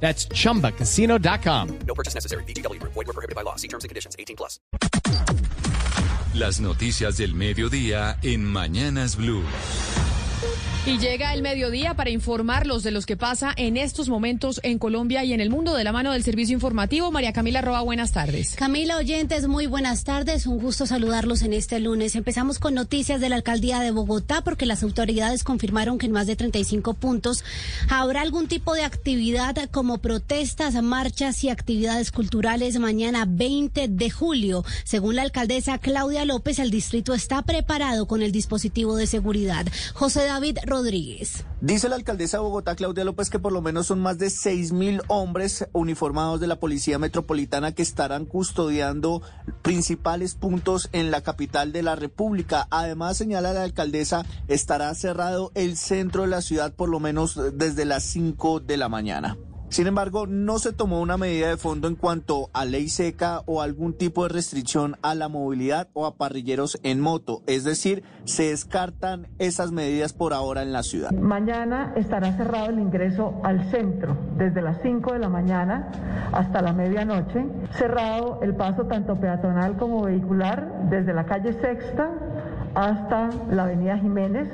That's chumbacasino.com. No purchase necessary. BGW. Void were prohibited by law. See terms and conditions. 18 plus. Las noticias del mediodía en Mañanas Blue. Y llega el mediodía para informarlos de los que pasa en estos momentos en Colombia y en el mundo de la mano del servicio informativo. María Camila Roa, buenas tardes. Camila Oyentes, muy buenas tardes. Un gusto saludarlos en este lunes. Empezamos con noticias de la alcaldía de Bogotá porque las autoridades confirmaron que en más de 35 puntos habrá algún tipo de actividad como protestas, marchas y actividades culturales mañana 20 de julio. Según la alcaldesa Claudia López, el distrito está preparado con el dispositivo de seguridad. José David Rodríguez. Dice la alcaldesa de Bogotá, Claudia López, que por lo menos son más de seis mil hombres uniformados de la Policía Metropolitana que estarán custodiando principales puntos en la capital de la República. Además, señala la alcaldesa, estará cerrado el centro de la ciudad por lo menos desde las 5 de la mañana. Sin embargo, no se tomó una medida de fondo en cuanto a ley seca o algún tipo de restricción a la movilidad o a parrilleros en moto. Es decir, se descartan esas medidas por ahora en la ciudad. Mañana estará cerrado el ingreso al centro desde las 5 de la mañana hasta la medianoche. Cerrado el paso tanto peatonal como vehicular desde la calle Sexta hasta la avenida Jiménez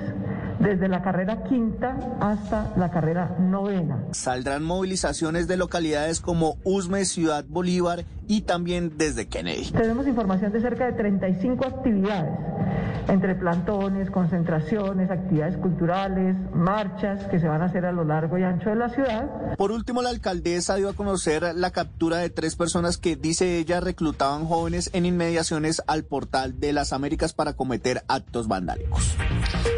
desde la carrera quinta hasta la carrera novena. Saldrán movilizaciones de localidades como Usme, Ciudad Bolívar y también desde Kennedy. Tenemos información de cerca de 35 actividades, entre plantones, concentraciones, actividades culturales, marchas que se van a hacer a lo largo y ancho de la ciudad. Por último, la alcaldesa dio a conocer la captura de tres personas que, dice ella, reclutaban jóvenes en inmediaciones al portal de las Américas para cometer actos vandálicos.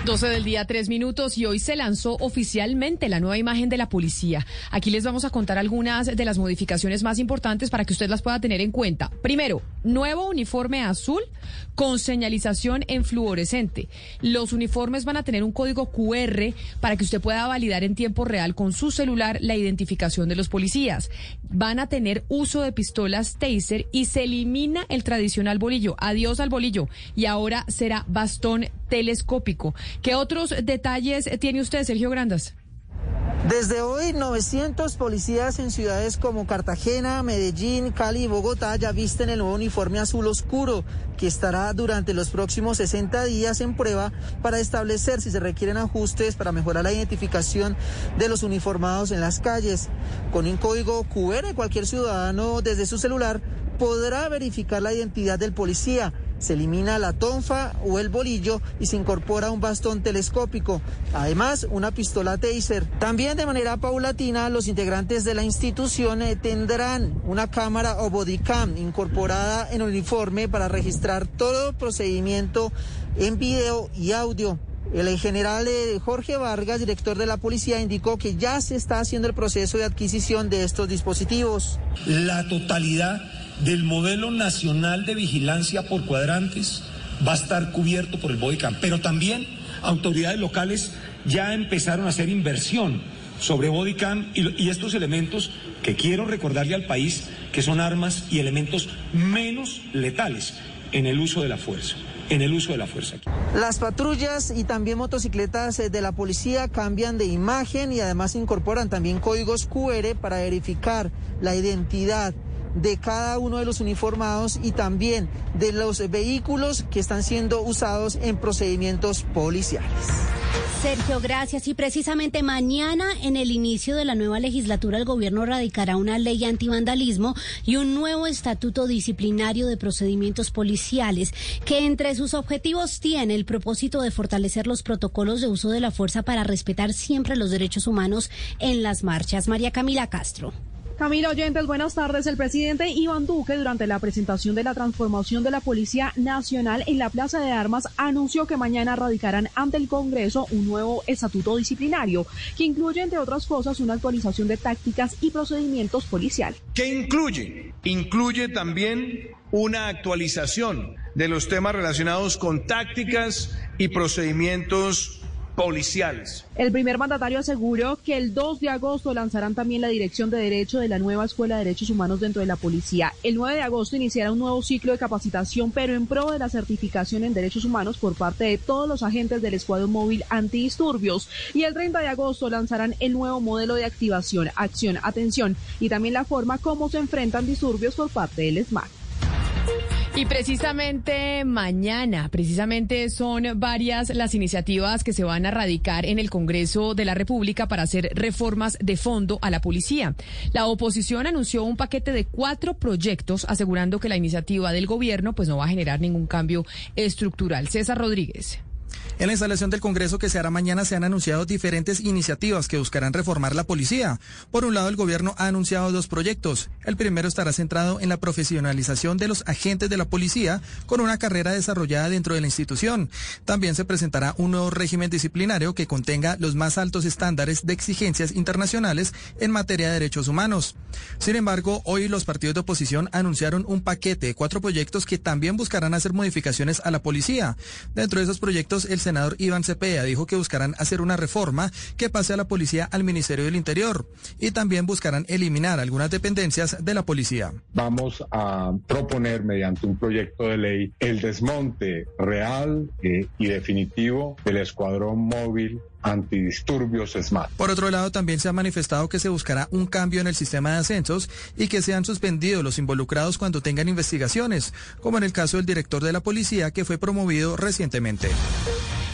12 del día, tres minutos, y hoy se lanzó oficialmente la nueva imagen de la policía. Aquí les vamos a contar algunas de las modificaciones más importantes para que usted las pueda tener en cuenta. Primero, nuevo uniforme azul con señalización en fluorescente. Los uniformes van a tener un código QR para que usted pueda validar en tiempo real con su celular la identificación de los policías. Van a tener uso de pistolas taser y se elimina el tradicional bolillo. Adiós al bolillo. Y ahora será bastón telescópico. ¿Qué otros detalles tiene usted, Sergio Grandas? Desde hoy, 900 policías en ciudades como Cartagena, Medellín, Cali y Bogotá ya visten el nuevo uniforme azul oscuro, que estará durante los próximos 60 días en prueba para establecer si se requieren ajustes para mejorar la identificación de los uniformados en las calles. Con un código QR, cualquier ciudadano desde su celular podrá verificar la identidad del policía se elimina la tonfa o el bolillo y se incorpora un bastón telescópico. Además, una pistola taser. También de manera paulatina, los integrantes de la institución eh, tendrán una cámara o bodycam incorporada en el uniforme para registrar todo procedimiento en video y audio. El general eh, Jorge Vargas, director de la policía, indicó que ya se está haciendo el proceso de adquisición de estos dispositivos. La totalidad del modelo nacional de vigilancia por cuadrantes va a estar cubierto por el bodycam, pero también autoridades locales ya empezaron a hacer inversión sobre bodycam y, estos elementos que quiero recordarle al país que son armas y elementos menos letales en el uso de la fuerza en el uso de la fuerza. Las patrullas y también motocicletas eh, de la policía cambian de imagen y además incorporan también códigos QR para verificar la identidad de cada uno de los uniformados y también de los vehículos que están siendo usados en procedimientos policiales. Sergio, gracias. Y precisamente mañana, en el inicio de la nueva legislatura, el gobierno radicará una ley antivandalismo y un nuevo estatuto disciplinario de procedimientos policiales, que entre sus objetivos tiene el propósito de fortalecer los protocolos de uso de la fuerza para respetar siempre los derechos humanos en las marchas. María Camila Castro. Camila Oyentes, buenas tardes. El presidente Iván Duque, durante la presentación de la transformación de la Policía Nacional en la Plaza de Armas, anunció que mañana radicarán ante el Congreso un nuevo estatuto disciplinario que incluye, entre otras cosas, una actualización de tácticas y procedimientos policiales. ¿Qué incluye? Incluye también una actualización de los temas relacionados con tácticas y procedimientos policiales. El primer mandatario aseguró que el 2 de agosto lanzarán también la Dirección de Derecho de la nueva Escuela de Derechos Humanos dentro de la Policía. El 9 de agosto iniciará un nuevo ciclo de capacitación, pero en pro de la certificación en derechos humanos por parte de todos los agentes del Escuadrón Móvil Antidisturbios. Y el 30 de agosto lanzarán el nuevo modelo de activación, acción, atención y también la forma como se enfrentan disturbios por parte del SMAC. Y precisamente mañana, precisamente son varias las iniciativas que se van a radicar en el Congreso de la República para hacer reformas de fondo a la policía. La oposición anunció un paquete de cuatro proyectos asegurando que la iniciativa del gobierno pues no va a generar ningún cambio estructural. César Rodríguez. En la instalación del Congreso que se hará mañana se han anunciado diferentes iniciativas que buscarán reformar la policía. Por un lado, el gobierno ha anunciado dos proyectos. El primero estará centrado en la profesionalización de los agentes de la policía con una carrera desarrollada dentro de la institución. También se presentará un nuevo régimen disciplinario que contenga los más altos estándares de exigencias internacionales en materia de derechos humanos. Sin embargo, hoy los partidos de oposición anunciaron un paquete de cuatro proyectos que también buscarán hacer modificaciones a la policía. Dentro de esos proyectos, el senador Iván Cepeda dijo que buscarán hacer una reforma que pase a la policía al Ministerio del Interior y también buscarán eliminar algunas dependencias de la policía. Vamos a proponer mediante un proyecto de ley el desmonte real eh, y definitivo del escuadrón móvil antidisturbios SMAT. Por otro lado, también se ha manifestado que se buscará un cambio en el sistema de ascensos y que sean suspendidos los involucrados cuando tengan investigaciones, como en el caso del director de la policía que fue promovido recientemente.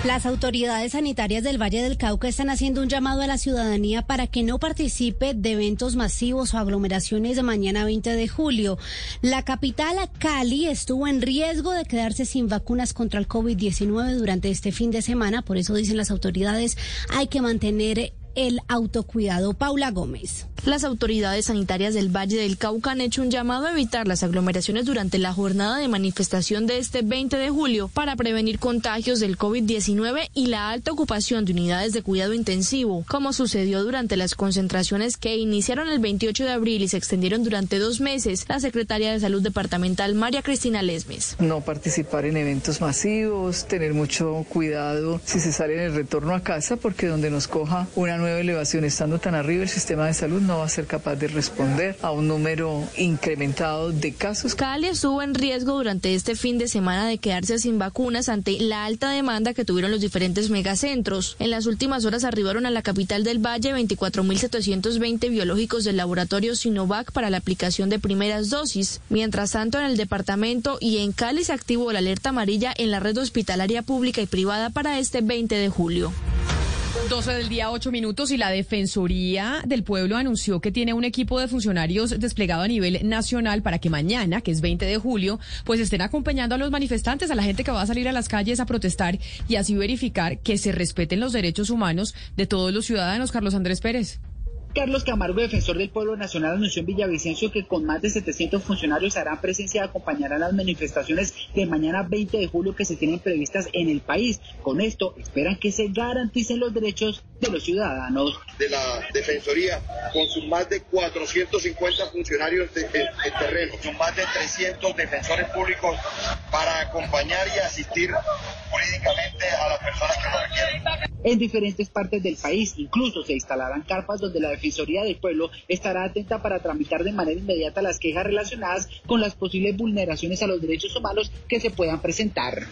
Las autoridades sanitarias del Valle del Cauca están haciendo un llamado a la ciudadanía para que no participe de eventos masivos o aglomeraciones de mañana 20 de julio. La capital, Cali, estuvo en riesgo de quedarse sin vacunas contra el COVID-19 durante este fin de semana. Por eso dicen las autoridades, hay que mantener el autocuidado. Paula Gómez. Las autoridades sanitarias del Valle del Cauca han hecho un llamado a evitar las aglomeraciones durante la jornada de manifestación de este 20 de julio para prevenir contagios del COVID-19 y la alta ocupación de unidades de cuidado intensivo, como sucedió durante las concentraciones que iniciaron el 28 de abril y se extendieron durante dos meses. La secretaria de Salud Departamental, María Cristina Lesmes. No participar en eventos masivos, tener mucho cuidado si se sale en el retorno a casa, porque donde nos coja una nueva elevación estando tan arriba, el sistema de salud no va a ser capaz de responder a un número incrementado de casos. Cali estuvo en riesgo durante este fin de semana de quedarse sin vacunas ante la alta demanda que tuvieron los diferentes megacentros. En las últimas horas arribaron a la capital del Valle 24.720 biológicos del laboratorio Sinovac para la aplicación de primeras dosis. Mientras tanto, en el departamento y en Cali se activó la alerta amarilla en la red hospitalaria pública y privada para este 20 de julio. 12 del día, 8 minutos, y la Defensoría del Pueblo anunció que tiene un equipo de funcionarios desplegado a nivel nacional para que mañana, que es 20 de julio, pues estén acompañando a los manifestantes, a la gente que va a salir a las calles a protestar y así verificar que se respeten los derechos humanos de todos los ciudadanos. Carlos Andrés Pérez. Carlos Camargo, defensor del pueblo nacional, anunció en Villavicencio que con más de 700 funcionarios harán presencia y acompañarán las manifestaciones de mañana 20 de julio que se tienen previstas en el país. Con esto esperan que se garanticen los derechos de los ciudadanos. De la Defensoría, con sus más de 450 funcionarios de, terreno, con más de 300 defensores públicos para acompañar y asistir jurídicamente a las personas que lo requieren. En diferentes partes del país incluso se instalarán carpas donde la Defensoría del Pueblo estará atenta para tramitar de manera inmediata las quejas relacionadas con las posibles vulneraciones a los derechos humanos que se puedan presentar.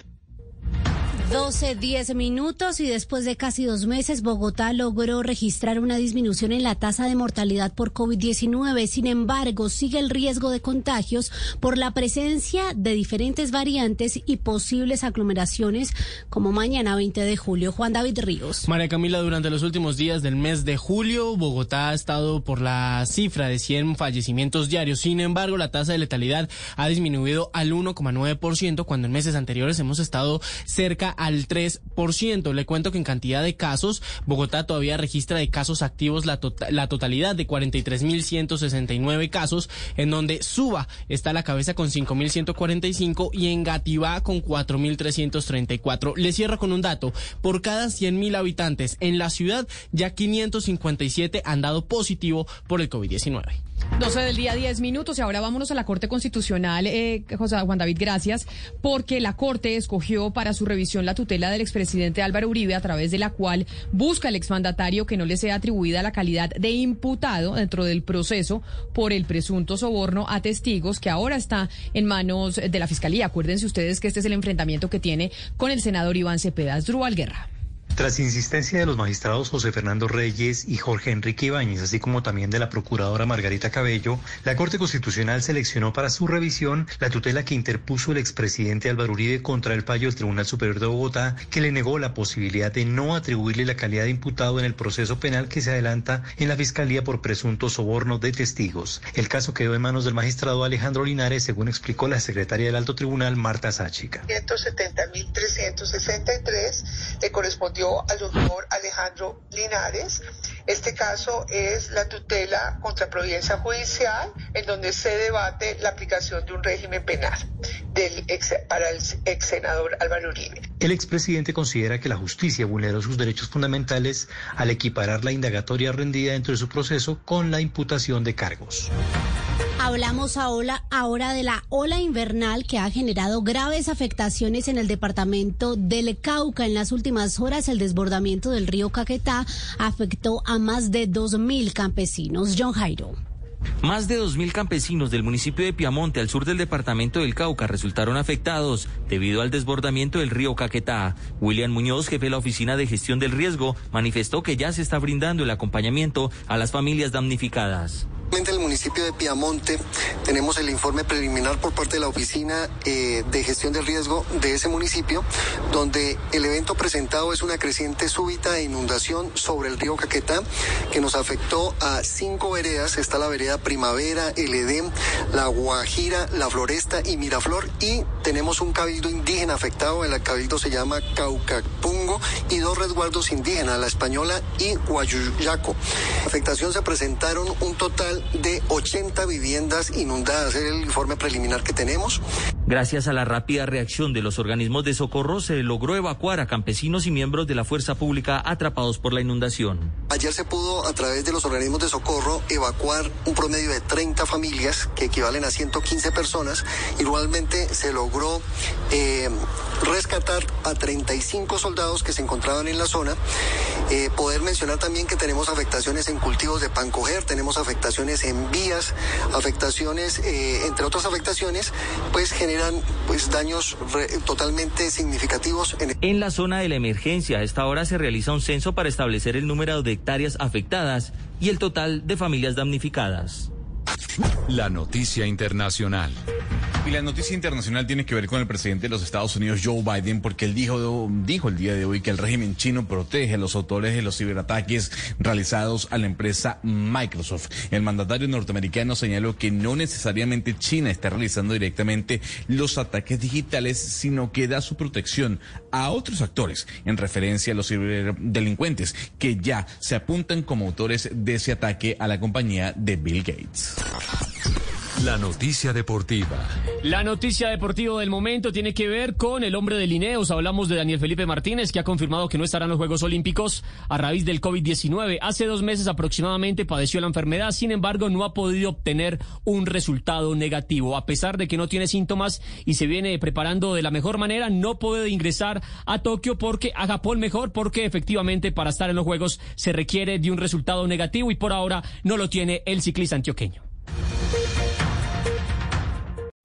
12, 10 minutos y después de casi dos meses, Bogotá logró registrar una disminución en la tasa de mortalidad por COVID-19. Sin embargo, sigue el riesgo de contagios por la presencia de diferentes variantes y posibles aglomeraciones como mañana 20 de julio. Juan David Ríos. María Camila, durante los últimos días del mes de julio, Bogotá ha estado por la cifra de 100 fallecimientos diarios. Sin embargo, la tasa de letalidad ha disminuido al 1,9% cuando en meses anteriores hemos estado cerca al 3%. Le cuento que en cantidad de casos, Bogotá todavía registra de casos activos la, tota-, la totalidad de 43.169 casos, en donde Suba está a la cabeza con 5.145 y Engativá con 4.334. Le cierro con un dato. Por cada 100.000 habitantes en la ciudad, ya 557 han dado positivo por el COVID-19. 12 del día, 10 minutos. Y ahora vámonos a la Corte Constitucional, eh, José Juan David, gracias, porque la Corte escogió para su revisión la tutela del expresidente Álvaro Uribe, a través de la cual busca el exmandatario que no le sea atribuida la calidad de imputado dentro del proceso por el presunto soborno a testigos que ahora está en manos de la Fiscalía. Acuérdense ustedes que este es el enfrentamiento que tiene con el senador Iván Cepeda Drúbal Guerra. Tras insistencia de los magistrados José Fernando Reyes y Jorge Enrique Ibáñez, así como también de la procuradora Margarita Cabello, la Corte Constitucional seleccionó para su revisión la tutela que interpuso el expresidente Álvaro Uribe contra el fallo del Tribunal Superior de Bogotá, que le negó la posibilidad de no atribuirle la calidad de imputado en el proceso penal que se adelanta en la Fiscalía por presunto soborno de testigos. El caso quedó en manos del magistrado Alejandro Linares, según explicó la secretaria del Alto Tribunal, Marta Sáchica. 170.363 le correspondió al doctor Alejandro Linares. Este caso es la tutela contra providencia judicial, en donde se debate la aplicación de un régimen penal del para el ex senador Álvaro Uribe. El expresidente considera que la justicia vulneró sus derechos fundamentales al equiparar la indagatoria rendida dentro de su proceso con la imputación de cargos. Hablamos ahora, ahora de la ola invernal que ha generado graves afectaciones en el departamento del Cauca. En las últimas horas, el desbordamiento del río Caquetá afectó a más de 2.000 campesinos. John Jairo. Más de 2.000 campesinos del municipio de Piamonte, al sur del departamento del Cauca, resultaron afectados debido al desbordamiento del río Caquetá. William Muñoz, jefe de la Oficina de Gestión del Riesgo, manifestó que ya se está brindando el acompañamiento a las familias damnificadas. En el municipio de Piamonte tenemos el informe preliminar por parte de la Oficina eh, de Gestión del Riesgo de ese municipio, donde el evento presentado es una creciente súbita de inundación sobre el río Caquetá, que nos afectó a cinco veredas. Está la vereda Primavera, el la Guajira, la Floresta y Miraflor. Y tenemos un cabildo indígena afectado, el cabildo se llama Y dos resguardos indígenas, la Española y Guayuyaco. La afectación se presentaron un total de 80 viviendas inundadas. Es el informe preliminar que tenemos. Gracias a la rápida reacción de los organismos de socorro, se logró evacuar a campesinos y miembros de la fuerza pública atrapados por la inundación. Ayer se pudo, a través de los organismos de socorro, evacuar un promedio de 30 familias, que equivalen a 115 personas. Igualmente se logró eh, rescatar a 35 soldados que se encontraban en la zona. Eh, poder mencionar también que tenemos afectaciones en cultivos de pan coger, tenemos afectaciones en vías, afectaciones, eh, entre otras afectaciones, pues generan pues daños totalmente significativos. En... en la zona de la emergencia, a esta hora se realiza un censo para establecer el número de hectáreas afectadas y el total de familias damnificadas. La noticia internacional. Y la noticia internacional tiene que ver con el presidente de los Estados Unidos, Joe Biden, porque él dijo, dijo el día de hoy que el régimen chino protege a los autores de los ciberataques realizados a la empresa Microsoft. El mandatario norteamericano señaló que no necesariamente China está realizando directamente los ataques digitales, sino que da su protección a otros actores, en referencia a los ciberdelincuentes que ya se apuntan como autores de ese ataque a la compañía de Bill Gates. La noticia deportiva. La noticia deportiva del momento tiene que ver con el hombre de Lineos. Hablamos de Daniel Felipe Martínez, que ha confirmado que no estará en los Juegos Olímpicos a raíz del COVID-19. Hace dos meses aproximadamente padeció la enfermedad, sin embargo no ha podido obtener un resultado negativo. A pesar de que no tiene síntomas y se viene preparando de la mejor manera, no puede ingresar a Tokio porque a Japón mejor, porque efectivamente para estar en los Juegos se requiere de un resultado negativo y por ahora no lo tiene el ciclista antioqueño.